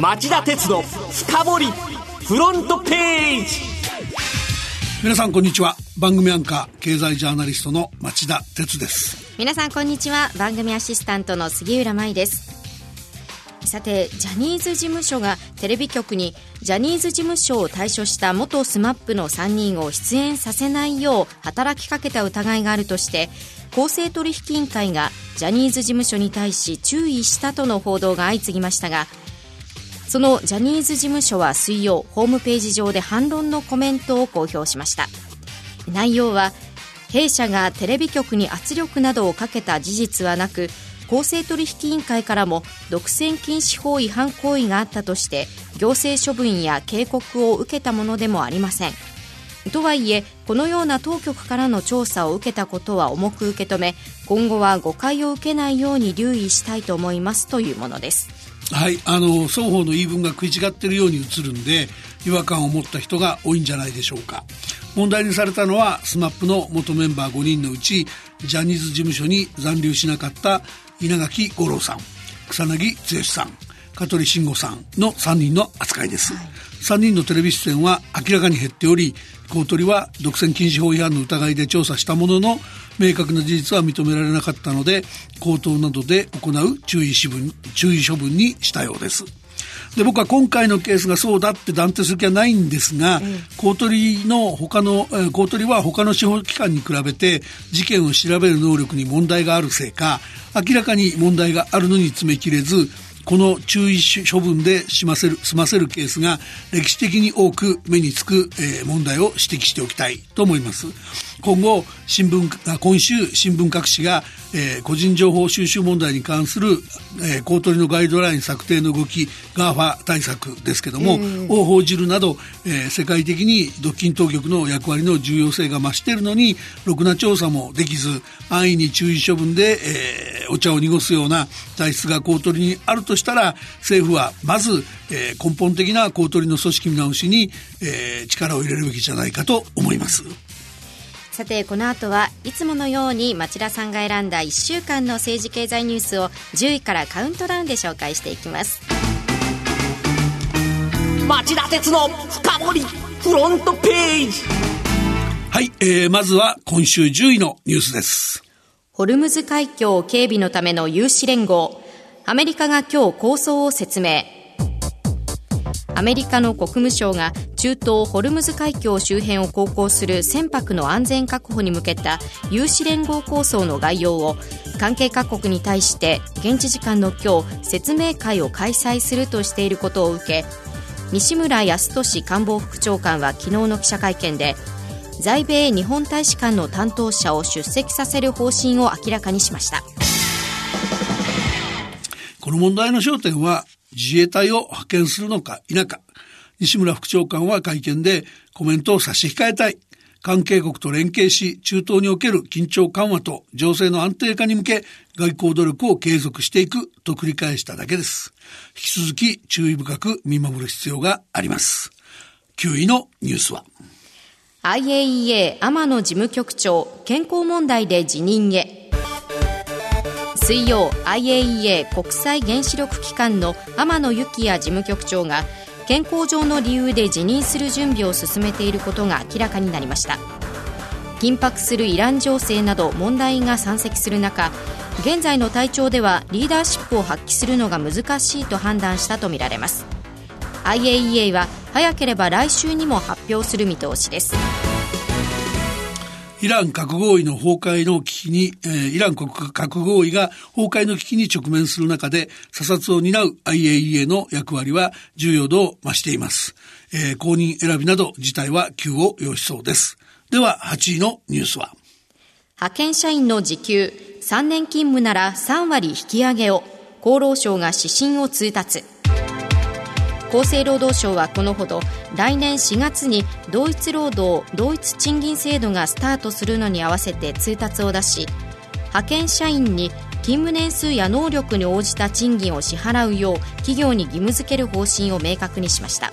町田鉄の深掘フロントページ。皆さんこんにちは。番組アンカー経済ジャーナリストの町田鉄です。皆さんこんにちは。番組アシスタントの杉浦舞です。さてジャニーズ事務所がテレビ局にジャニーズ事務所を退所した元 SMAP の3人を出演させないよう働きかけた疑いがあるとして公正取引委員会がジャニーズ事務所に対し注意したとの報道が相次ぎましたがそのジャニーズ事務所は水曜ホームページ上で反論のコメントを公表しました。内容は弊社がテレビ局に圧力などをかけた事実はなく公正取引委員会からも独占禁止法違反行為があったとして行政処分や警告を受けたものでもありません。とはいえこのような当局からの調査を受けたことは重く受け止め今後は誤解を受けないように留意したいと思いますというものです。はいあの双方の言い分が食い違っているように映るんで違和感を持った人が多いんじゃないでしょうか。問題にされたのは SMAP の元メンバー5人のうちジャニーズ事務所に残留しなかった稲垣吾郎さん草薙剛さん香取慎吾さんの3人の扱いです、はい、3人のテレビ出演は明らかに減っており公取は独占禁止法違反の疑いで調査したものの明確な事実は認められなかったので口頭などで行う注意処分注意処分にしたようです。で僕は今回のケースがそうだって断定する気はないんですが、公取の他の、公取は他の司法機関に比べて事件を調べる能力に問題があるせいか明らかに問題があるのに詰めきれずこの注意処分で済ませる済ませるケースが歴史的に多く目につく、えー、問題を指摘しておきたいと思います今後新聞今週新聞各紙がえー、個人情報収集問題に関する、えー、公取のガイドライン策定の動き GAFA 対策ですけども、を報じるなど、えー、世界的に独禁当局の役割の重要性が増しているのにろくな調査もできず安易に注意処分で、えー、お茶を濁すような体質が公取にあるとしたら政府はまず、えー、根本的な公取の組織見直しに、えー、力を入れるべきじゃないかと思います。さてこの後はいつものように町田さんが選んだ1週間の政治経済ニュースを10位からカウントダウンで紹介していきます。町田鉄の深掘フロントページ。はい、えー、まずは今週10位のニュースです。ホルムズ海峡警備のための有志連合。アメリカが今日構想を説明。アメリカの国務省が中東ホルムズ海峡周辺を航行する船舶の安全確保に向けた有志連合構想の概要を関係各国に対して現地時間の今日説明会を開催するとしていることを受け西村康稔官房副長官は昨日の記者会見で在米日本大使館の担当者を出席させる方針を明らかにしました。この問題の焦点は自衛隊を派遣するのか否か。西村副長官は会見でコメントを差し控えたい。関係国と連携し、中東における緊張緩和と情勢の安定化に向け、外交努力を継続していくと繰り返しただけです。引き続き注意深く見守る必要があります。9位のニュースは IAEA 天野事務局長、健康問題で辞任へ。水曜 IAEA 国際原子力機関の天野幸也事務局長が健康上の理由で辞任する準備を進めていることが明らかになりました。緊迫するイラン情勢など問題が山積する中現在の体調ではリーダーシップを発揮するのが難しいと判断したとみられます。IAEA は早ければ来週にも発表する見通しです。イラン核合意の崩壊の危機に、えー、イラン国核合意が崩壊の危機に直面する中で、査察を担う IAEA の役割は重要度を増しています。えー、公認選びなど事態は急を要しそうです。では、8位のニュースは。派遣社員の時給3年勤務なら3割引き上げを、厚労省が指針を通達。厚生労働省はこのほど来年4月に同一労働同一賃金制度がスタートするのに合わせて通達を出し派遣社員に勤務年数や能力に応じた賃金を支払うよう企業に義務付ける方針を明確にしました。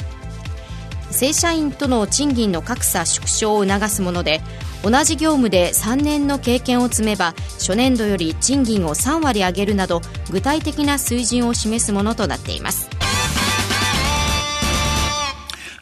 正社員との賃金の格差縮小を促すもので同じ業務で3年の経験を積めば初年度より賃金を3割上げるなど具体的な水準を示すものとなっています。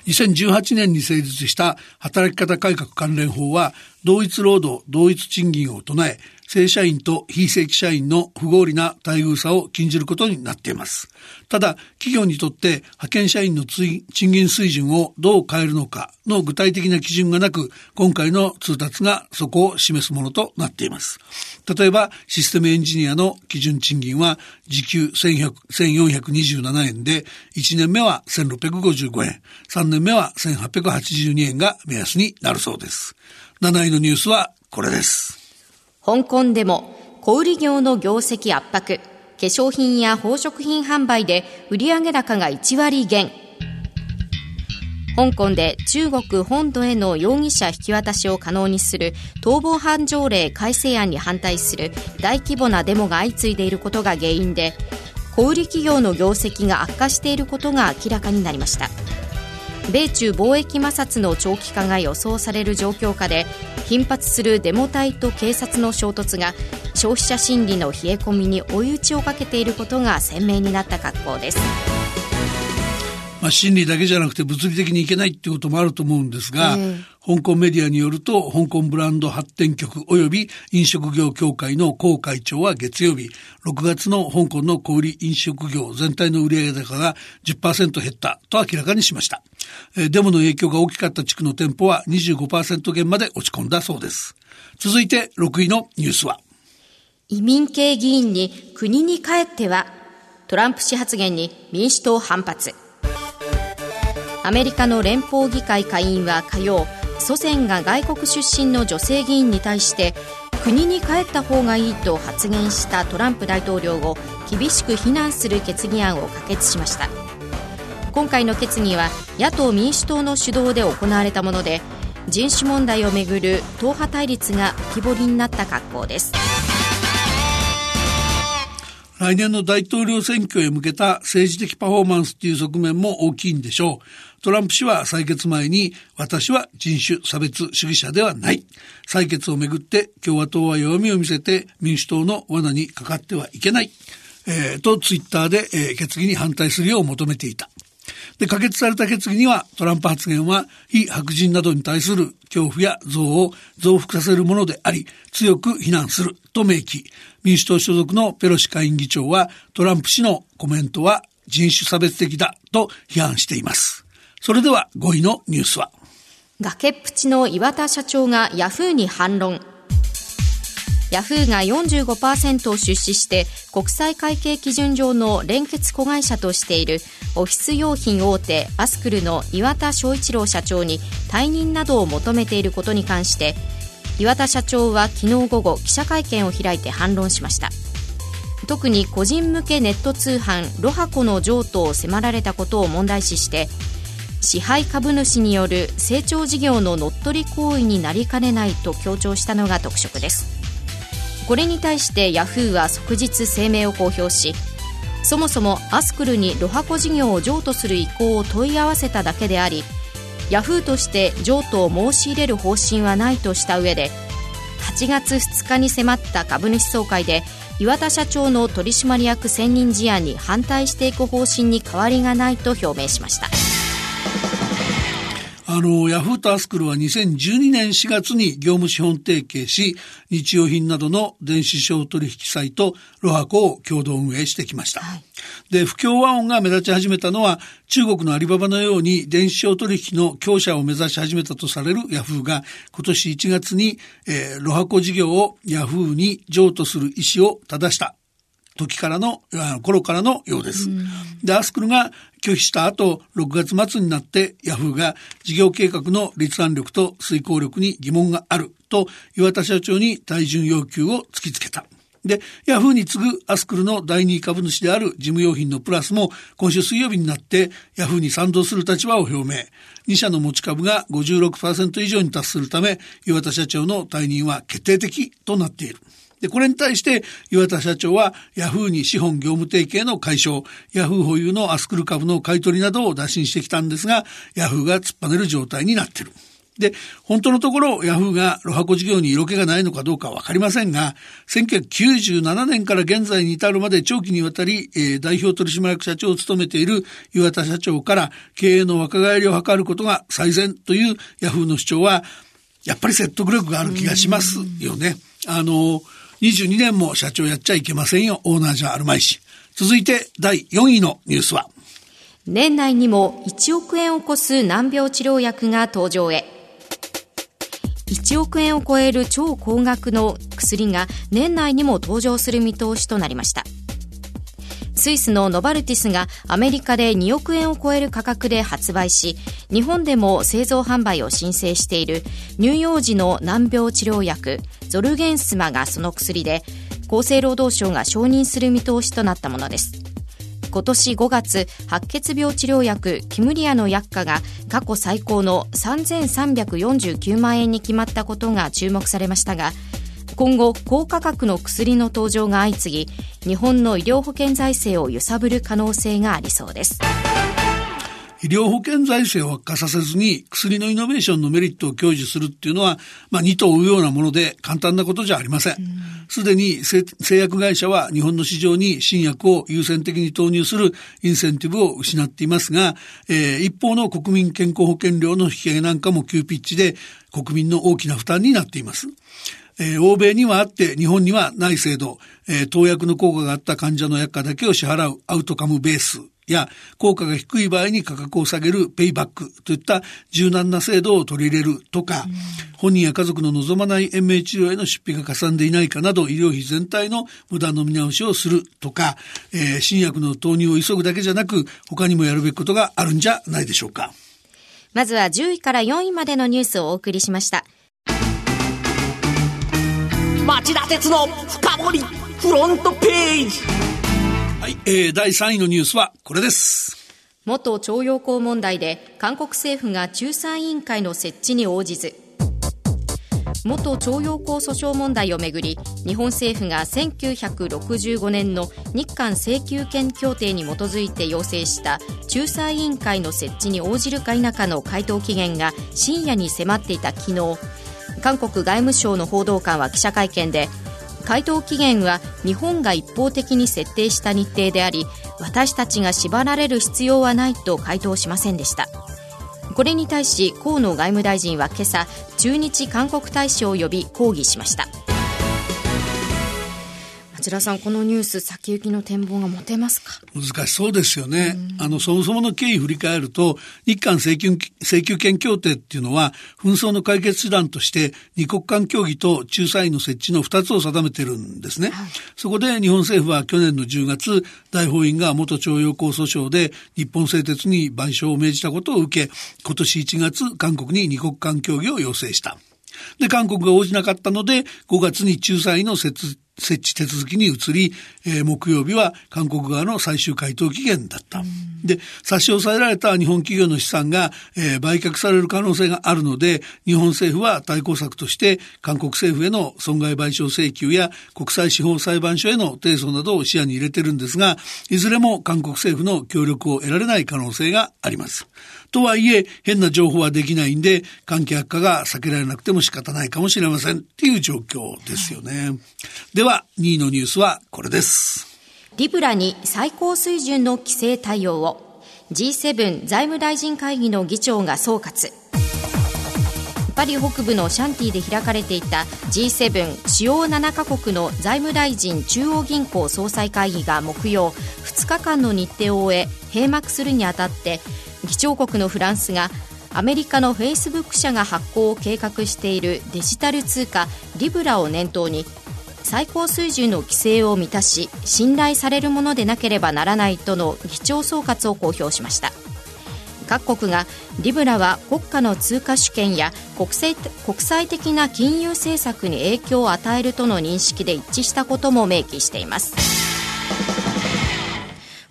2018年に成立した働き方改革関連法は同一労働同一賃金を唱え正社員と非正規社員の不合理な待遇差を禁じることになっています。ただ、企業にとって派遣社員の賃金水準をどう変えるのかの具体的な基準がなく、今回の通達がそこを示すものとなっています。例えば、システムエンジニアの基準賃金は時給1427円で、1年目は1655円、3年目は1882円が目安になるそうです。7位のニュースはこれです。香港でも小売業の業績圧迫、化粧品や宝飾品販売で売上高が1割減。香港で中国本土への容疑者引き渡しを可能にする逃亡犯条例改正案に反対する大規模なデモが相次いでいることが原因で小売企業の業績が悪化していることが明らかになりました米中貿易摩擦の長期化が予想される状況下で頻発するデモ隊と警察の衝突が消費者心理の冷え込みに追い打ちをかけていることが鮮明になった格好です。まあ、心理だけじゃなくて物理的にいけないっていうこともあると思うんですが、えー、香港メディアによると、香港ブランド発展局及び飲食業協会の高会長は月曜日、6月の香港の小売飲食業全体の売上高が10%減ったと明らかにしました。デモの影響が大きかった地区の店舗は25%減まで落ち込んだそうです。続いて6位のニュースは、移民系議員に国に帰っては、トランプ氏発言に民主党反発。アメリカの連邦議会下院は火曜祖先が外国出身の女性議員に対して国に帰った方がいいと発言したトランプ大統領を厳しく非難する決議案を可決しました。今回の決議は野党・民主党の主導で行われたもので人種問題をめぐる党派対立が浮き彫りになった格好です。来年の大統領選挙へ向けた政治的パフォーマンスという側面も大きいんでしょう。トランプ氏は採決前に、私は人種差別主義者ではない。採決をめぐって共和党は弱みを見せて民主党の罠にかかってはいけない。えー、とツイッターで、えー、決議に反対するよう求めていた。で、可決された決議にはトランプ発言は非白人などに対する恐怖や憎悪を増幅させるものであり、強く非難すると明記。民主党所属のペロシ下院議長はトランプ氏のコメントは人種差別的だと批判しています。それでは5位のニュースは崖っぷちの岩田社長がヤフーに反論ヤフーが45%を出資して国際会計基準上の連結子会社としているオフィス用品大手アスクルの岩田翔一郎社長に退任などを求めていることに関して岩田社長は昨日午後記者会見を開いて反論しました。特に個人向けネット通販ロハコの譲渡を迫られたことを問題視して支配株主による成長事業の乗っ取り行為になりかねないと強調したのが特色です。これに対してヤフーは即日声明を公表しそもそもアスクルにロハコ事業を譲渡する意向を問い合わせただけでありヤフーとして譲渡を申し入れる方針はないとした上で8月2日に迫った株主総会で岩田社長の取締役選任事案に反対していく方針に変わりがないと表明しました。あの、ヤフーとアスクルは2012年4月に業務資本提携し、日用品などの電子商取引サイト、ロハコを共同運営してきました。はい、で、不協和音が目立ち始めたのは、中国のアリババのように電子商取引の強者を目指し始めたとされるヤフーが、今年1月に、えー、ロハコ事業をヤフーに譲渡する意思を正した時からの、頃からのようです。で、アスクルが拒否した後、6月末になってヤフーが事業計画の立案力と遂行力に疑問があると岩田社長に対準要求を突きつけた。で、ヤフーに次ぐアスクルの第二株主である事務用品のプラスも今週水曜日になってヤフーに賛同する立場を表明。2社の持ち株が56%以上に達するため岩田社長の退任は決定的となっている。で、これに対して岩田社長はヤフーに資本業務提携の解消、ヤフー保有のアスクル株の買い取りなどを打診してきたんですが、ヤフーが突っぱねる状態になっている。で、本当のところ、ヤフーがロハコ事業に色気がないのかどうかわかりませんが、1997年から現在に至るまで長期にわたり、えー、代表取締役社長を務めている岩田社長から経営の若返りを図ることが最善というヤフーの主張は、やっぱり説得力がある気がしますよね。あの、22年も社長やっちゃいけませんよ、オーナーじゃあるまいし。続いて第4位のニュースは。年内にも1億円を超す難病治療薬が登場へ。1億円を超える超高額の薬が年内にも登場する見通しとなりました。スイスのノバルティスがアメリカで2億円を超える価格で発売し、日本でも製造販売を申請している乳幼児の難病治療薬ゾルゲンスマがその薬で、厚生労働省が承認する見通しとなったものです。今年5月、白血病治療薬キムリアの薬価が過去最高の3349万円に決まったことが注目されましたが、今後、高価格の薬の登場が相次ぎ、日本の医療保険財政を揺さぶる可能性がありそうです。医療保険財政を悪化させずに薬のイノベーションのメリットを享受するっていうのは、まあ、二頭追うようなもので簡単なことじゃありません。すでに製薬会社は日本の市場に新薬を優先的に投入するインセンティブを失っていますが、えー、一方の国民健康保険料の引き上げなんかも急ピッチで国民の大きな負担になっています。えー、欧米にはあって日本にはない制度、えー、投薬の効果があった患者の薬価だけを支払うアウトカムベースや効果が低い場合に価格を下げるペイバックといった柔軟な制度を取り入れるとか、本人や家族の望まない延命治療への出費がかさんでいないかなど医療費全体の無駄の見直しをするとか、えー、新薬の投入を急ぐだけじゃなく他にもやるべきことがあるんじゃないでしょうか。まずは10位から4位までのニュースをお送りしました。町田鉄の深掘りフロントページ。はい、えー、第3位のニュースはこれです。元徴用工問題で韓国政府が仲裁委員会の設置に応じず。元徴用工訴訟問題をめぐり日本政府が1965年の日韓請求権協定に基づいて要請した仲裁委員会の設置に応じるか否かの回答期限が深夜に迫っていた昨日韓国外務省の報道官は記者会見で回答期限は日本が一方的に設定した日程であり私たちが縛られる必要はないと回答しませんでした。これに対し河野外務大臣は今朝駐日韓国大使を呼び抗議しました。町田さん、このニュース、先行きの展望が持てますか？難しそうですよね。あの、そもそもの経緯振り返ると、日韓請求請求権協定っていうのは、紛争の解決手段として、二国間協議と仲裁の設置の二つを定めてるんですね。はい、そこで日本政府は去年の10月、大法院が元徴用工訴訟で日本製鉄に賠償を命じたことを受け、今年1月、韓国に二国間協議を要請した。で、韓国が応じなかったので、5月に仲裁の設設置手続きに移り、えー、木曜日は韓国側の最終回答期限だった。で、差し押さえられた日本企業の資産が、えー、売却される可能性があるので、日本政府は対抗策として韓国政府への損害賠償請求や国際司法裁判所への提訴などを視野に入れてるんですが、いずれも韓国政府の協力を得られない可能性があります。とはいえ、変な情報はできないんで、関係悪化が避けられなくても仕方ないかもしれませんっていう状況ですよね。では、2位のニュースはこれです。リブラに最高水準の規制対応を G7 財務大臣会議の議長が総括パリ北部のシャンティで開かれていた G7 主要7カ国の財務大臣中央銀行総裁会議が木曜2日間の日程を終え閉幕するにあたって議長国のフランスがアメリカのフェイスブック社が発行を計画しているデジタル通貨リブラを念頭に最高水準の規制を満たし信頼されるものでなければならないとの議長総括を公表しました。各国がリブラは国家の通貨主権や国際国際的な金融政策に影響を与えるとの認識で一致したことも明記しています。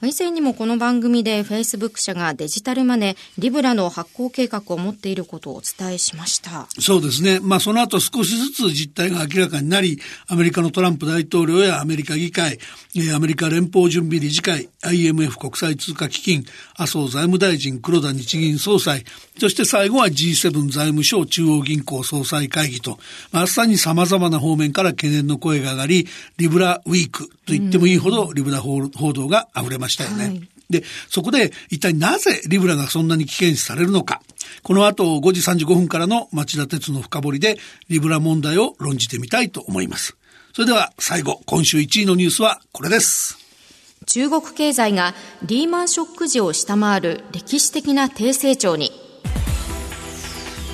以前にもこの番組で Facebook 社がデジタルマネー、リブラの発行計画を持っていることをお伝えしました。そうですね。まあその後少しずつ実態が明らかになり、アメリカのトランプ大統領やアメリカ議会、アメリカ連邦準備理事会、IMF 国際通貨基金、麻生財務大臣、黒田日銀総裁、そして最後は G7 財務省中央銀行総裁会議と、まさに様々な方面から懸念の声が上がり、リブラウィークと言ってもいいほどリブラ報道が溢れましたよね。はいで、そこで一体なぜリブラがそんなに危険視されるのか。この後5時35分からの町田鉄の深掘りでリブラ問題を論じてみたいと思います。それでは最後、今週1位のニュースはこれです。中国経済がリーマンショック時を下回る歴史的な低成長に。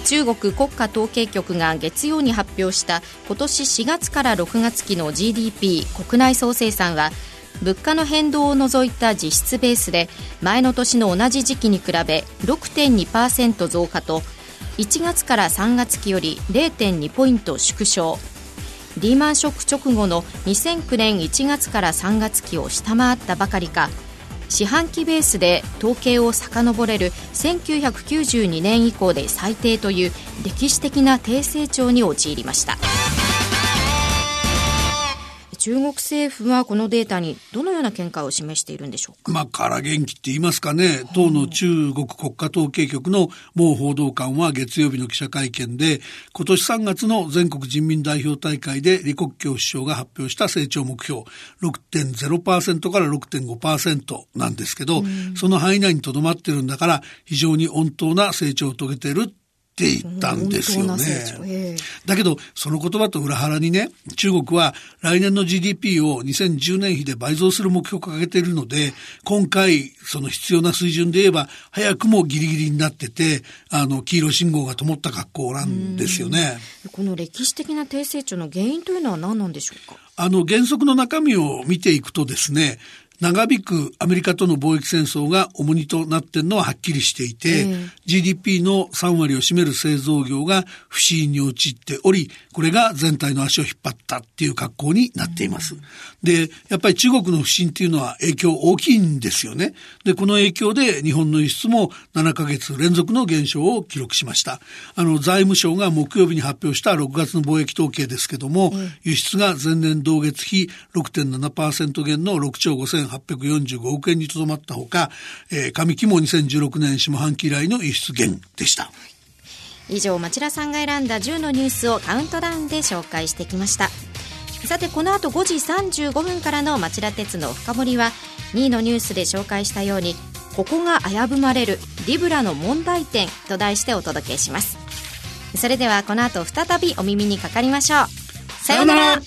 中国国家統計局が月曜に発表した今年4月から6月期の GDP 国内総生産は物価の変動を除いた実質ベースで前の年の同じ時期に比べ6.2%増加と1月から3月期より0.2ポイント縮小リーマンショック直後の2009年1月から3月期を下回ったばかりか四半期ベースで統計を遡れる1992年以降で最低という歴史的な低成長に陥りました。中国政府はこのデータにどのような見解を示しているんでしょうか？まあ、から元気って言いますかね、当の中国国家統計局の某報道官は月曜日の記者会見で、今年3月の全国人民代表大会で李克強首相が発表した成長目標、6.0%から6.5%なんですけど、その範囲内にとどまってるんだから、非常に温当な成長を遂げているって言ったんですよね。だけど、その言葉と裏腹にね、中国は来年の GDP を2010年比で倍増する目標を掲げているので、今回、その必要な水準で言えば、早くもギリギリになってて、あの、黄色信号が灯った格好なんですよね。この歴史的な低成長の原因というのは何なんでしょうか？あの、原則の中身を見ていくとですね、長引くアメリカとの貿易戦争が重荷となっているのははっきりしていて、えー、GDP の3割を占める製造業が不振に陥っており、これが全体の足を引っ張ったっていう格好になっています。うん、で、やっぱり中国の不振っていうのは影響大きいんですよね。で、この影響で日本の輸出も7ヶ月連続の減少を記録しました。あの、財務省が木曜日に発表した6月の貿易統計ですけども、輸出が前年同月比6.7%減の6兆5000 845億円にとどまったほか、えー、上期も2016年下半期以来の輸出減でした。以上、町田さんが選んだ10のニュースをカウントダウンで紹介してきました。さて、この後5時35分からの町田鉄の深掘りは、2位のニュースで紹介したように、ここが危ぶまれるリブラの問題点と題してお届けします。それではこの後再びお耳にかかりましょう。さようなら